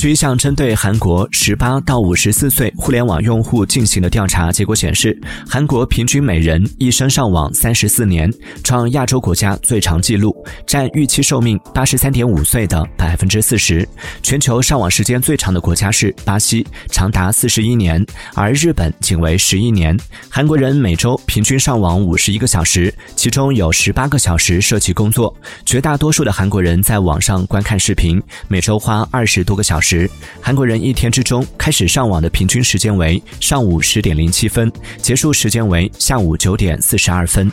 据一项针对韩国十八到五十四岁互联网用户进行的调查结果显示，韩国平均每人一生上网三十四年，创亚洲国家最长纪录，占预期寿命八十三点五岁的百分之四十。全球上网时间最长的国家是巴西，长达四十一年，而日本仅为十一年。韩国人每周平均上网五十一个小时，其中有十八个小时涉及工作。绝大多数的韩国人在网上观看视频，每周花二十多个小时。时，韩国人一天之中开始上网的平均时间为上午十点零七分，结束时间为下午九点四十二分。